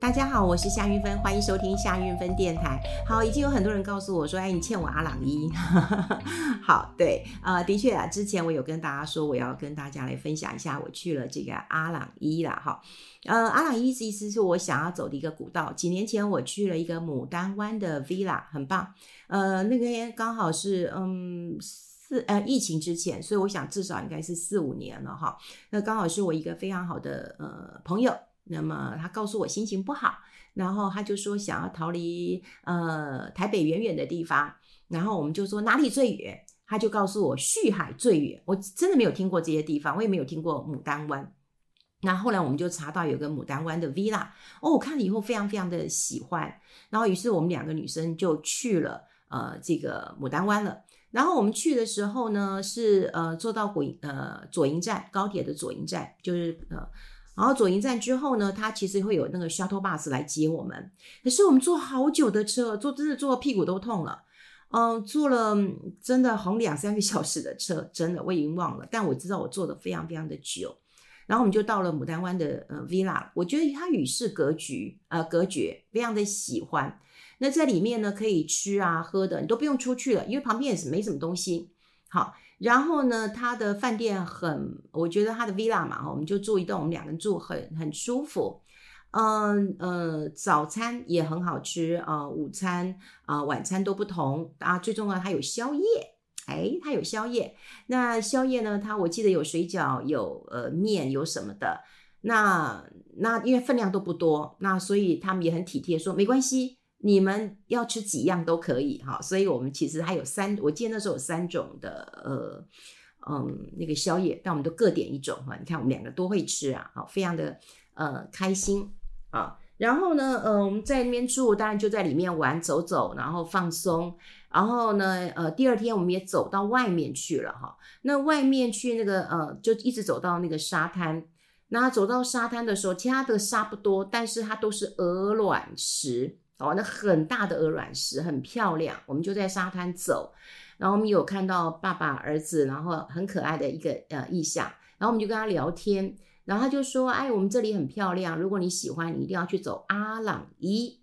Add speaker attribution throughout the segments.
Speaker 1: 大家好，我是夏云芬，欢迎收听夏云芬电台。好，已经有很多人告诉我说，哎，你欠我阿朗壹。好，对，呃，的确啊，之前我有跟大家说，我要跟大家来分享一下，我去了这个阿朗伊啦。哈，呃，阿朗壹意思是我想要走的一个古道。几年前我去了一个牡丹湾的 villa，很棒。呃，那个刚好是嗯四呃疫情之前，所以我想至少应该是四五年了哈。那刚好是我一个非常好的呃朋友。那么他告诉我心情不好，然后他就说想要逃离呃台北远远的地方，然后我们就说哪里最远？他就告诉我旭海最远。我真的没有听过这些地方，我也没有听过牡丹湾。那后来我们就查到有个牡丹湾的 villa，哦，我看了以后非常非常的喜欢，然后于是我们两个女生就去了呃这个牡丹湾了。然后我们去的时候呢，是呃坐到左呃左营站高铁的左营站，就是呃。然后左营站之后呢，它其实会有那个 shuttle bus 来接我们。可是我们坐好久的车，坐真的坐屁股都痛了。嗯，坐了真的好两三个小时的车，真的我已经忘了。但我知道我坐的非常非常的久。然后我们就到了牡丹湾的呃 villa，我觉得它与世隔绝，呃隔绝，非常的喜欢。那在里面呢，可以吃啊喝的，你都不用出去了，因为旁边也是没什么东西。好。然后呢，他的饭店很，我觉得他的 villa 嘛，我们就住一栋，我们两个人住很很舒服，嗯呃，早餐也很好吃啊，呃，午餐啊，呃，晚餐都不同。啊，最重要它有宵夜，哎，它有宵夜，那宵夜呢，它我记得有水饺，有呃面，有什么的，那那因为分量都不多，那所以他们也很体贴，说没关系。你们要吃几样都可以哈，所以我们其实还有三，我记得那时候有三种的呃嗯那个宵夜，但我们都各点一种哈。你看我们两个多会吃啊，好，非常的呃开心啊。然后呢，呃我们在那边住，当然就在里面玩走走，然后放松。然后呢，呃第二天我们也走到外面去了哈。那外面去那个呃就一直走到那个沙滩。那走到沙滩的时候，其他的沙不多，但是它都是鹅卵石。哦，那很大的鹅卵石，很漂亮。我们就在沙滩走，然后我们有看到爸爸、儿子，然后很可爱的一个呃意象。然后我们就跟他聊天，然后他就说：“哎，我们这里很漂亮，如果你喜欢，你一定要去走阿朗伊。”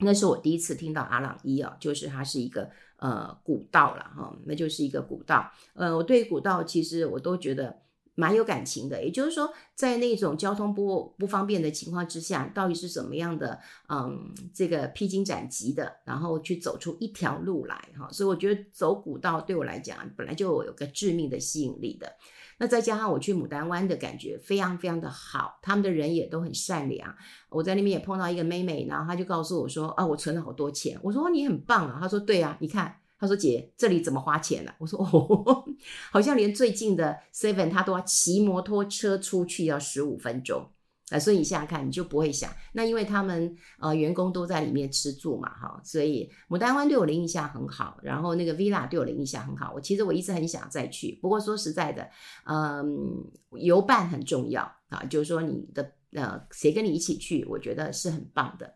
Speaker 1: 那是我第一次听到阿朗壹啊，就是它是一个呃古道了哈，那就是一个古道。呃，我对古道其实我都觉得。蛮有感情的，也就是说，在那种交通不不方便的情况之下，到底是怎么样的，嗯，这个披荆斩棘的，然后去走出一条路来，哈，所以我觉得走古道对我来讲本来就有个致命的吸引力的。那再加上我去牡丹湾的感觉非常非常的好，他们的人也都很善良。我在那边也碰到一个妹妹，然后她就告诉我说，啊，我存了好多钱。我说你很棒啊，她说对啊，你看。他说：“姐，这里怎么花钱呢、？”我说：“哦，好像连最近的 Seven 他都要骑摩托车出去要十五分钟啊！所以你想想看，你就不会想那，因为他们呃员工都在里面吃住嘛，哈，所以牡丹湾对我的印象很好，然后那个 Villa 对我的印象很好。我其实我一直很想再去，不过说实在的，嗯，游伴很重要啊，就是说你的呃谁跟你一起去，我觉得是很棒的。”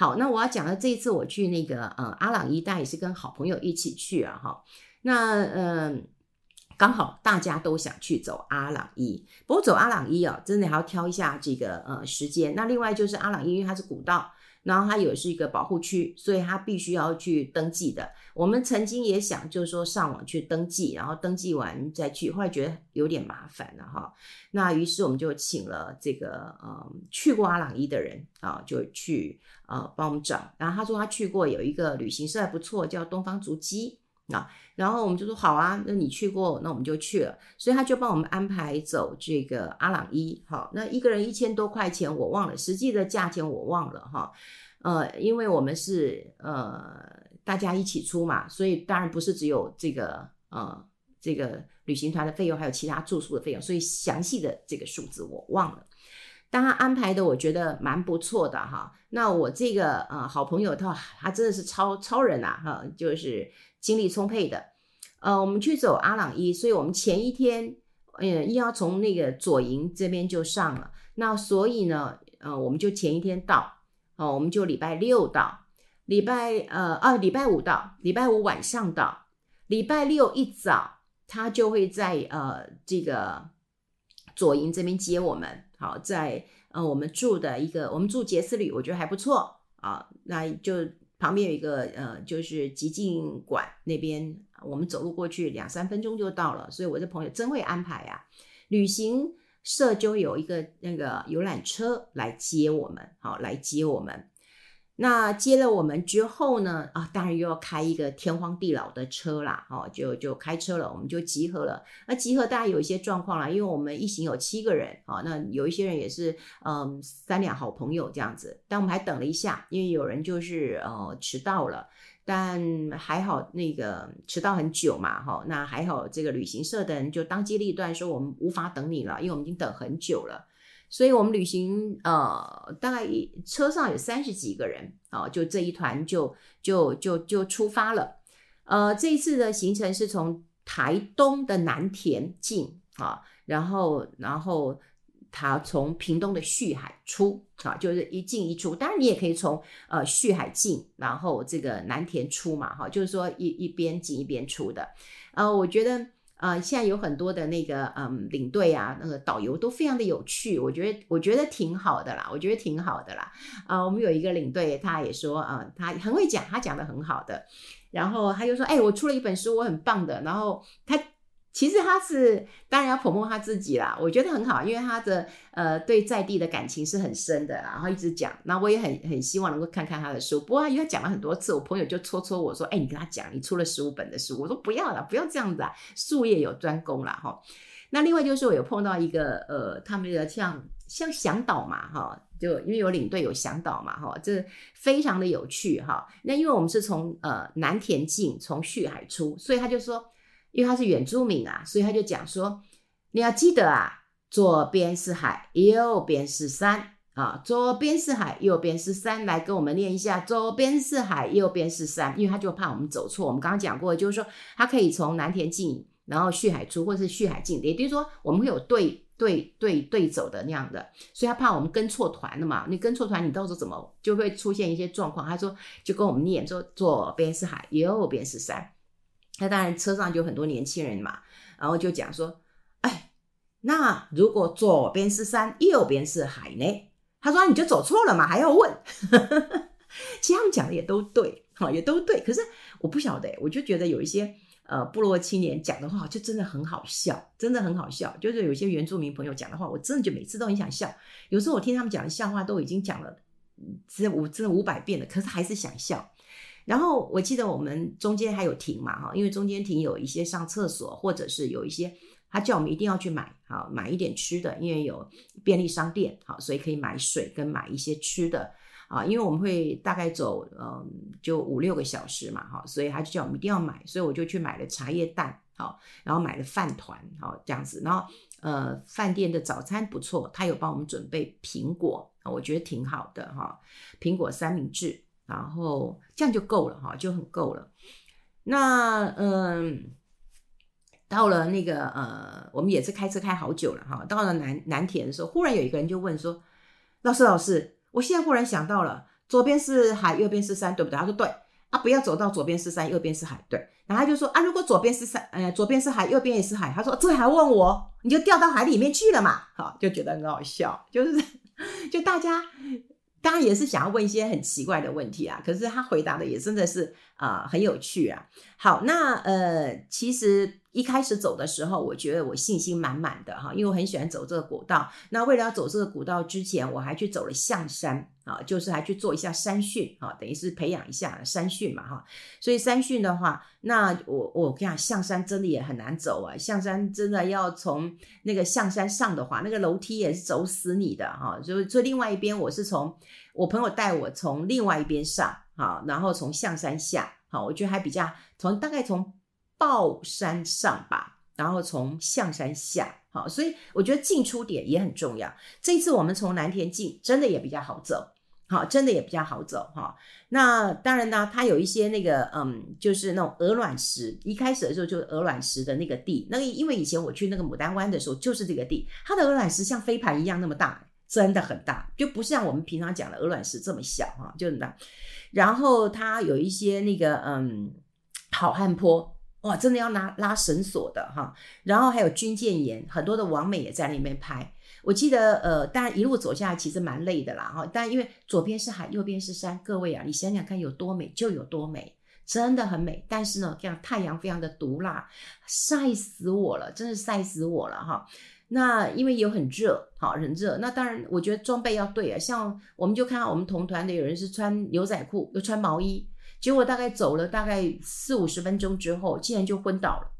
Speaker 1: 好，那我要讲的这一次我去那个呃阿朗一带也是跟好朋友一起去啊哈。那嗯、呃，刚好大家都想去走阿朗一，不过走阿朗一啊，真的还要挑一下这个呃时间。那另外就是阿朗一，因为它是古道。然后它也是一个保护区，所以它必须要去登记的。我们曾经也想，就是说上网去登记，然后登记完再去，后来觉得有点麻烦了哈。那于是我们就请了这个呃去过阿朗伊的人啊，就去呃帮我们找。然后他说他去过有一个旅行社还不错，叫东方足迹啊。然后我们就说好啊，那你去过，那我们就去了。所以他就帮我们安排走这个阿朗伊。好，那一个人一千多块钱，我忘了实际的价钱，我忘了哈。呃，因为我们是呃大家一起出嘛，所以当然不是只有这个呃这个旅行团的费用，还有其他住宿的费用，所以详细的这个数字我忘了。但他安排的我觉得蛮不错的哈。那我这个呃好朋友他他真的是超超人啊哈，就是精力充沛的。呃，我们去走阿朗伊，所以我们前一天呃又要从那个左营这边就上了，那所以呢呃我们就前一天到。哦，我们就礼拜六到，礼拜呃啊礼拜五到，礼拜五晚上到，礼拜六一早他就会在呃这个左营这边接我们。好，在呃我们住的一个，我们住杰斯旅，我觉得还不错啊。那就旁边有一个呃，就是极境馆那边，我们走路过去两三分钟就到了。所以我的朋友真会安排啊，旅行社就有一个那个游览车来接我们，好，来接我们。那接了我们之后呢？啊，当然又要开一个天荒地老的车啦，哦，就就开车了，我们就集合了。那集合大概有一些状况啦，因为我们一行有七个人，啊，那有一些人也是嗯三两好朋友这样子，但我们还等了一下，因为有人就是呃迟到了，但还好那个迟到很久嘛，哈，那还好这个旅行社的人就当机立断说我们无法等你了，因为我们已经等很久了。所以，我们旅行呃，大概一车上有三十几个人啊，就这一团就就就就出发了。呃，这一次的行程是从台东的南田进啊，然后然后他从屏东的旭海出啊，就是一进一出。当然，你也可以从呃旭海进，然后这个南田出嘛，哈，就是说一一边进一边出的。呃，我觉得。啊、现在有很多的那个嗯领队啊，那个导游都非常的有趣，我觉得我觉得挺好的啦，我觉得挺好的啦。啊、我们有一个领队，他也说啊、他很会讲，他讲的很好的。然后他就说，哎、我出了一本书，我很棒的。然后他。其实他是当然要捧捧他自己啦，我觉得很好，因为他的呃对在地的感情是很深的，然后一直讲，那我也很很希望能够看看他的书。不过他因为讲了很多次，我朋友就戳戳我说：“哎，你跟他讲，你出了十五本的书。”我说：“不要了，不要这样子啊，术业有专攻啦。”哈。那另外就是我有碰到一个呃，他们的像像向导嘛哈，就因为有领队有向导嘛哈，这非常的有趣哈。那因为我们是从呃南田进，从旭海出，所以他就说。因为他是原住民啊，所以他就讲说，你要记得啊，左边是海，右边是山啊，左边是海，右边是山，来跟我们念一下，左边是海，右边是山，因为他就怕我们走错。我们刚刚讲过，就是说他可以从南田进，然后旭海出，或者是旭海进，也就是说我们会有对对对对走的那样的，所以他怕我们跟错团了嘛，你跟错团，你到时候怎么就会出现一些状况？他说就跟我们念，说左边是海，右边是山。那当然，车上就很多年轻人嘛，然后就讲说，哎，那如果左边是山，右边是海呢？他说你就走错了嘛，还要问。其实他们讲的也都对，哈，也都对。可是我不晓得，我就觉得有一些呃部落青年讲的话，就真的很好笑，真的很好笑。就是有些原住民朋友讲的话，我真的就每次都很想笑。有时候我听他们讲的笑话都已经讲了这五这五百遍了，可是还是想笑。然后我记得我们中间还有停嘛哈，因为中间停有一些上厕所，或者是有一些他叫我们一定要去买好买一点吃的，因为有便利商店好，所以可以买水跟买一些吃的啊，因为我们会大概走嗯就五六个小时嘛哈，所以他就叫我们一定要买，所以我就去买了茶叶蛋好，然后买了饭团好这样子，然后呃饭店的早餐不错，他有帮我们准备苹果，我觉得挺好的哈，苹果三明治。然后这样就够了哈，就很够了。那嗯，到了那个呃，我们也是开车开好久了哈。到了南南田的时候，忽然有一个人就问说：“老师，老师，我现在忽然想到了，左边是海，右边是山，对不对？”他说：“对啊，不要走到左边是山，右边是海。”对。然后他就说：“啊，如果左边是山，呃，左边是海，右边也是海。”他说：“这还问我？你就掉到海里面去了嘛？”好，就觉得很好笑，就是 就大家。当然也是想要问一些很奇怪的问题啊，可是他回答的也真的是啊、很有趣啊。好，那呃其实一开始走的时候，我觉得我信心满满的哈，因为我很喜欢走这个古道。那为了要走这个古道之前，我还去走了象山。啊，就是还去做一下山训啊，等于是培养一下山训嘛哈。所以山训的话，那我我跟你讲，象山真的也很难走啊。象山真的要从那个象山上的话，那个楼梯也是走死你的哈。就就另外一边，我是从我朋友带我从另外一边上哈，然后从象山下好，我觉得还比较从大概从抱山上吧，然后从象山下好，所以我觉得进出点也很重要。这次我们从南田进，真的也比较好走。好，真的也比较好走哈。那当然呢，它有一些那个，嗯，就是那种鹅卵石。一开始的时候就是鹅卵石的那个地，那个因为以前我去那个牡丹湾的时候就是这个地，它的鹅卵石像飞盘一样那么大，真的很大，就不像我们平常讲的鹅卵石这么小哈，就很大。然后它有一些那个，嗯，好汉坡，哇，真的要拿拉绳索的哈。然后还有军舰岩，很多的王美也在那边拍。我记得，呃，当然一路走下来其实蛮累的啦哈。但因为左边是海，右边是山，各位啊，你想想看有多美就有多美，真的很美。但是呢，这样太阳非常的毒辣，晒死我了，真是晒死我了哈。那因为有很热，好，很热。那当然，我觉得装备要对啊。像我们就看到我们同团的有人是穿牛仔裤，又穿毛衣，结果大概走了大概四五十分钟之后，竟然就昏倒了。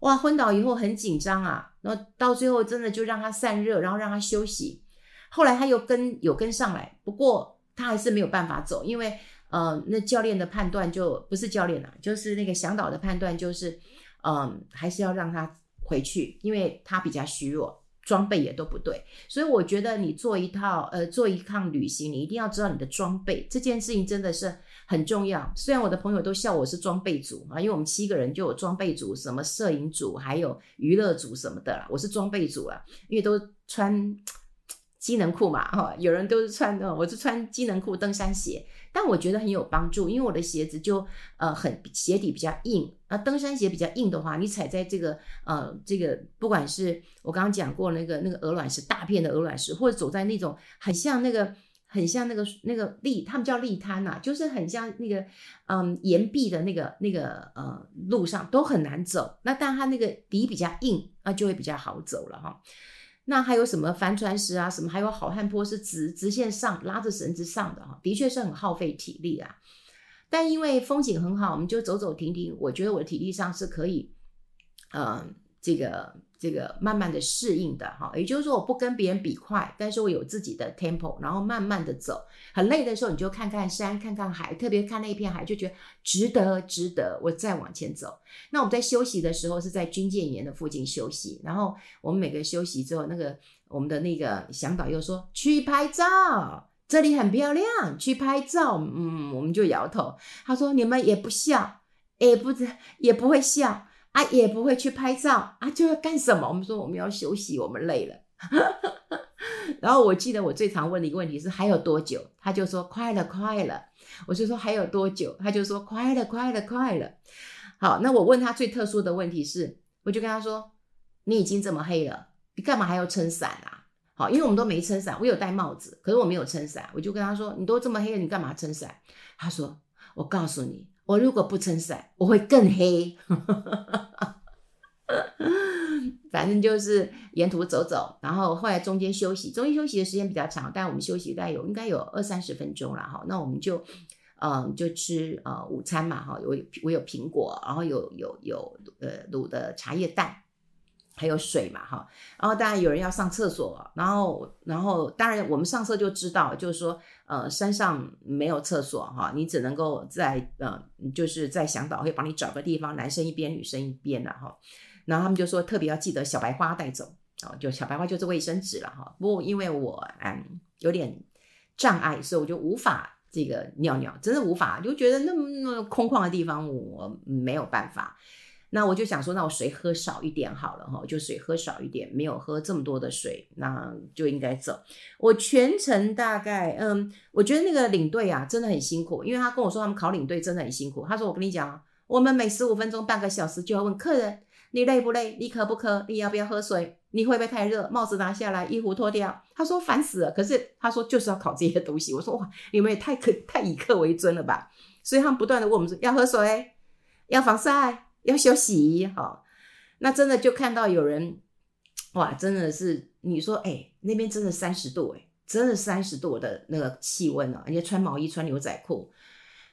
Speaker 1: 哇，昏倒以后很紧张啊，然后到最后真的就让他散热，然后让他休息。后来他又跟有跟上来，不过他还是没有办法走，因为呃，那教练的判断就不是教练了，就是那个向导的判断就是，嗯、还是要让他。回去，因为他比较虚弱，装备也都不对，所以我觉得你做一套呃做一趟旅行，你一定要知道你的装备，这件事情真的是很重要。虽然我的朋友都笑我是装备组啊，因为我们七个人就有装备组，什么摄影组，还有娱乐组什么的啦，我是装备组啊，因为都穿机能裤嘛哈，有人都是穿的，我是穿机能裤、登山鞋。但我觉得很有帮助，因为我的鞋子就呃很鞋底比较硬，啊登山鞋比较硬的话，你踩在这个呃这个不管是我刚刚讲过那个那个鹅卵石大片的鹅卵石，或者走在那种很像那个很像那个那个礫，他们叫礫滩呐，就是很像那个嗯岩壁的那个那个呃路上都很难走，那但它那个底比较硬，那就会比较好走了哈。那还有什么帆船石啊？什么还有好汉坡是直直线上拉着绳子上的哈，的确是很耗费体力啊。但因为风景很好，我们就走走停停。我觉得我的体力上是可以，嗯、这个。这个慢慢的适应的哈，也就是说我不跟别人比快，但是我有自己的 tempo，然后慢慢的走。很累的时候，你就看看山，看看海，特别看那一片海，就觉得值得，值得，我再往前走。那我们在休息的时候是在军舰岩的附近休息，然后我们每个休息之后，那个我们的那个向导又说去拍照，这里很漂亮，去拍照。嗯，我们就摇头。他说你们也不笑，也不也不会笑。啊，也不会去拍照啊，就要干什么？我们说我们要休息，我们累了。然后我记得我最常问的一个问题是还有多久？他就说快了，快了。我就说还有多久？他就说快了，快了，快了。好，那我问他最特殊的问题是，我就跟他说，你已经这么黑了，你干嘛还要撑伞啊？好，因为我们都没撑伞，我有戴帽子，可是我没有撑伞。我就跟他说，你都这么黑了，你干嘛撑伞？他说，我告诉你。我如果不撑伞，我会更黑。反正就是沿途走走，然后后来中间休息，中间休息的时间比较长，但我们休息大概有应该有二三十分钟了哈。那我们就嗯就吃呃午餐嘛哈，我有我有苹果，然后有有有呃卤的茶叶蛋。还有水嘛，哈，然后当然有人要上厕所，然后，然后当然我们上车就知道，就是说，呃，山上没有厕所，哈，你只能够在，呃，就是在向导会帮你找个地方，男生一边，女生一边的，哈，然后他们就说特别要记得小白花带走，哦，就小白花就是卫生纸了，哈，不过因为我嗯有点障碍，所以我就无法这个尿尿，真的无法，就觉得那么那么空旷的地方我没有办法。那我就想说，那我水喝少一点好了哈，就水喝少一点，没有喝这么多的水，那就应该走。我全程大概，嗯，我觉得那个领队啊真的很辛苦，因为他跟我说他们考领队真的很辛苦。他说我跟你讲，我们每十五分钟、半个小时就要问客人，你累不累？你渴不渴？你要不要喝水？你会不会太热？帽子拿下来，衣服脱掉。他说烦死了，可是他说就是要考这些东西。我说哇，你们也太可太以客为尊了吧？所以他们不断的问我们说要喝水，要防晒。要休息哈，那真的就看到有人，哇，真的是你说，哎、那边真的三十度，哎，真的三十度的那个气温啊，而且穿毛衣穿牛仔裤，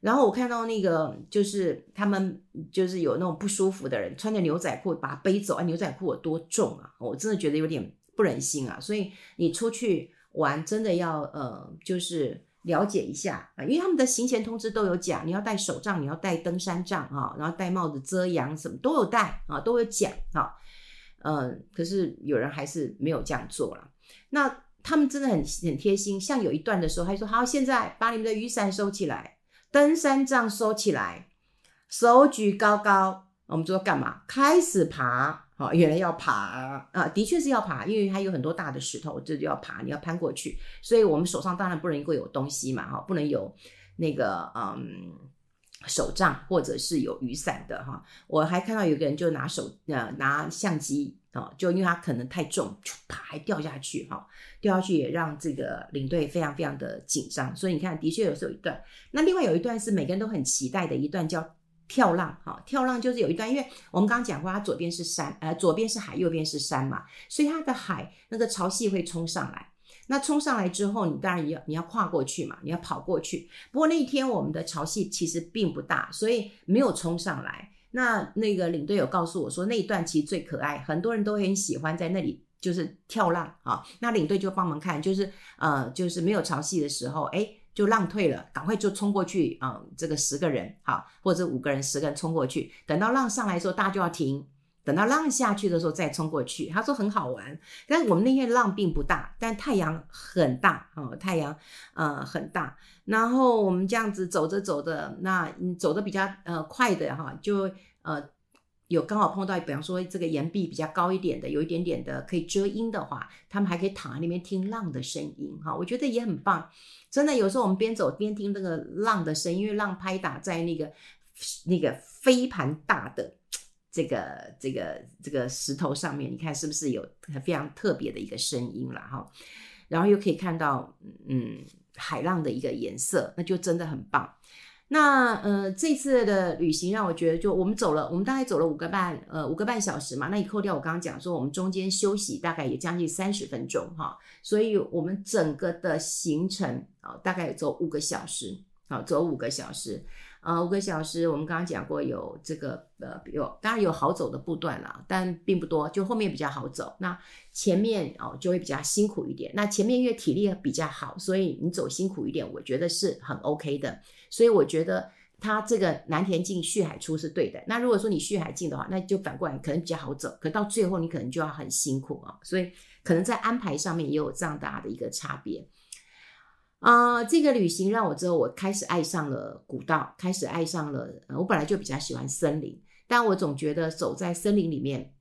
Speaker 1: 然后我看到那个就是他们就是有那种不舒服的人，穿着牛仔裤把他背走，啊，牛仔裤有多重啊，我真的觉得有点不忍心啊，所以你出去玩真的要呃，就是。了解一下啊，因为他们的行前通知都有讲，你要带手杖，你要带登山杖啊，然后戴帽子遮阳，什么都有带啊，都有讲啊。嗯，可是有人还是没有这样做了。那他们真的很很贴心，像有一段的时候，他说：“好，现在把你们的雨伞收起来，登山杖收起来，手举高高。”我们说干嘛？开始爬。好，原来要爬啊，的确是要爬，因为它有很多大的石头，这就要爬，你要攀过去。所以我们手上当然不能够有东西嘛，哈，不能有那个嗯手杖或者是有雨伞的哈。我还看到有个人就拿手呃拿相机啊，就因为他可能太重，啪还掉下去哈，掉下去也让这个领队非常非常的紧张。所以你看，的确有时候有一段，那另外有一段是每个人都很期待的一段叫跳浪哈。跳浪就是有一段，因为我们刚刚讲过，它左边是山，呃左边是海，右边是山嘛，所以它的海那个潮汐会冲上来。那冲上来之后，你当然要你要跨过去嘛，你要跑过去。不过那一天我们的潮汐其实并不大，所以没有冲上来。那那个领队有告诉我说，那一段其实最可爱，很多人都很喜欢在那里就是跳浪啊。那领队就帮忙看，就是呃就是没有潮汐的时候，哎就浪退了，赶快就冲过去啊、嗯。这个十个人好，或者五个人十个人冲过去，等到浪上来的时候，大家就要停。等到浪下去的时候再冲过去，他说很好玩。但是我们那天浪并不大，但太阳很大哦，太阳呃很大。然后我们这样子走着走着，那走的比较呃快的哈，就呃有刚好碰到，比方说这个岩壁比较高一点的，有一点点的可以遮阴的话，他们还可以躺在那边听浪的声音哈，我觉得也很棒。真的，有时候我们边走边听那个浪的声音，因为浪拍打在那个那个飞盘大的。这个这个这个石头上面，你看是不是有非常特别的一个声音了哈？然后又可以看到嗯海浪的一个颜色，那就真的很棒。那呃这次的旅行让我觉得，就我们走了，我们大概走了五个半呃五个半小时嘛。那你扣掉我刚刚讲说，我们中间休息大概也将近三十分钟哈，所以我们整个的行程啊大概走五个小时，好走五个小时。呃，五个小时，我们刚刚讲过有这个呃，有当然有好走的步段啦，但并不多，就后面比较好走。那前面哦就会比较辛苦一点。那前面因为体力比较好，所以你走辛苦一点，我觉得是很 OK 的。所以我觉得它这个南田径续海出是对的。那如果说你续海进的话，那就反过来可能比较好走，可到最后你可能就要很辛苦啊。所以可能在安排上面也有这样大的一个差别。啊、这个旅行让我之后，我开始爱上了古道，开始爱上了。我本来就比较喜欢森林，但我总觉得走在森林里面，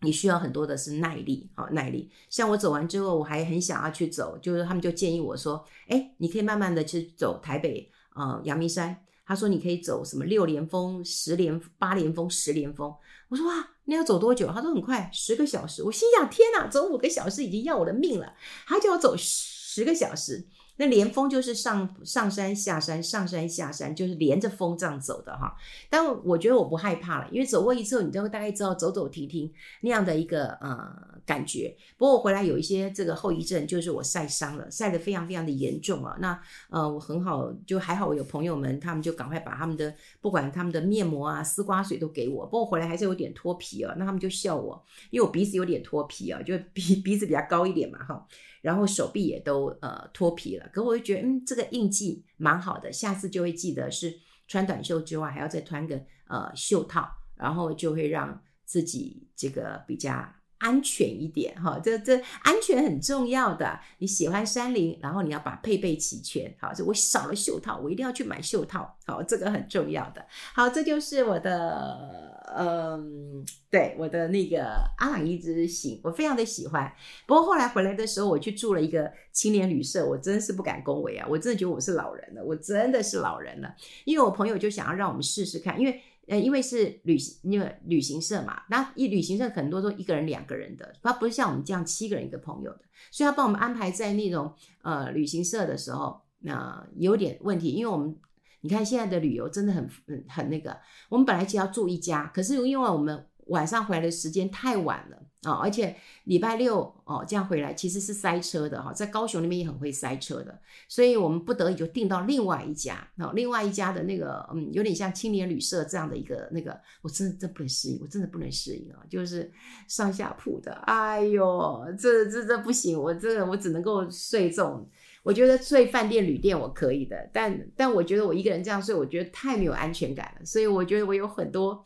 Speaker 1: 你需要很多的是耐力，好、耐力。像我走完之后，我还很想要去走，就是他们就建议我说，哎，你可以慢慢的去走台北，呃，阳明山。他说你可以走什么六连峰、十连、八连峰、十连峰。我说哇，那要走多久？他说很快，十个小时。我心想天哪，走五个小时已经要我的命了，他就要走十个小时。那连峰就是上上山下山，上山下山，就是连着峰这样走的哈。但我觉得我不害怕了，因为走过一次后，你就会大概知道走走停停那样的一个呃感觉。不过我回来有一些这个后遗症，就是我晒伤了，晒得非常非常的严重啊。那呃我很好，就还好，我有朋友们，他们就赶快把他们的不管他们的面膜啊、丝瓜水都给我。不过回来还是有点脱皮啊，那他们就笑我，因为我鼻子有点脱皮啊，就 鼻鼻子比较高一点嘛哈。然后手臂也都呃脱皮了，可我就觉得嗯，这个印记蛮好的，下次就会记得是穿短袖之外还要再穿个呃袖套，然后就会让自己这个比较安全一点哈。这这安全很重要的，你喜欢山林，然后你要把配备齐全。好，就我少了袖套，我一定要去买袖套。好，这个很重要的。好，这就是我的。嗯，对，我的那个阿朗壹之行，我非常的喜欢。不过后来回来的时候，我去住了一个青年旅社，我真是不敢恭维啊！我真的觉得我是老人了，我真的是老人了。因为我朋友就想要让我们试试看，因为呃，因为是旅行，因为旅行社嘛，那一旅行社很多都一个人、两个人的，他不是像我们这样七个人一个朋友的，所以他帮我们安排在那种呃旅行社的时候，那、呃、有点问题，因为我们。你看现在的旅游真的很很很那个，我们本来就要住一家，可是因为我们晚上回来的时间太晚了啊、而且礼拜六哦这样回来其实是塞车的哈，在高雄那边也很会塞车的，所以我们不得已就订到另外一家，哦，另外一家的那个嗯有点像青年旅社这样的一个那个，我真的真不能适应，我真的不能适应啊，就是上下铺的，哎呦，这这这不行，我这个我只能够睡这种。我觉得睡饭店、旅店我可以的，但但我觉得我一个人这样睡，我觉得太没有安全感了。所以我觉得我有很多，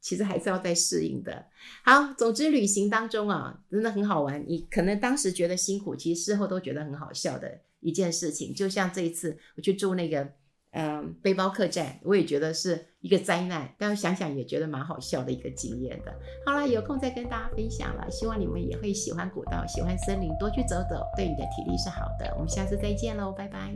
Speaker 1: 其实还是要再适应的。好，总之旅行当中啊，真的很好玩。你可能当时觉得辛苦，其实事后都觉得很好笑的一件事情。就像这一次我去住那个。嗯，背包客栈，我也觉得是一个灾难，但是想想也觉得蛮好笑的一个经验的。好了，有空再跟大家分享了，希望你们也会喜欢古道，喜欢森林，多去走走，对你的体力是好的。我们下次再见喽，拜拜。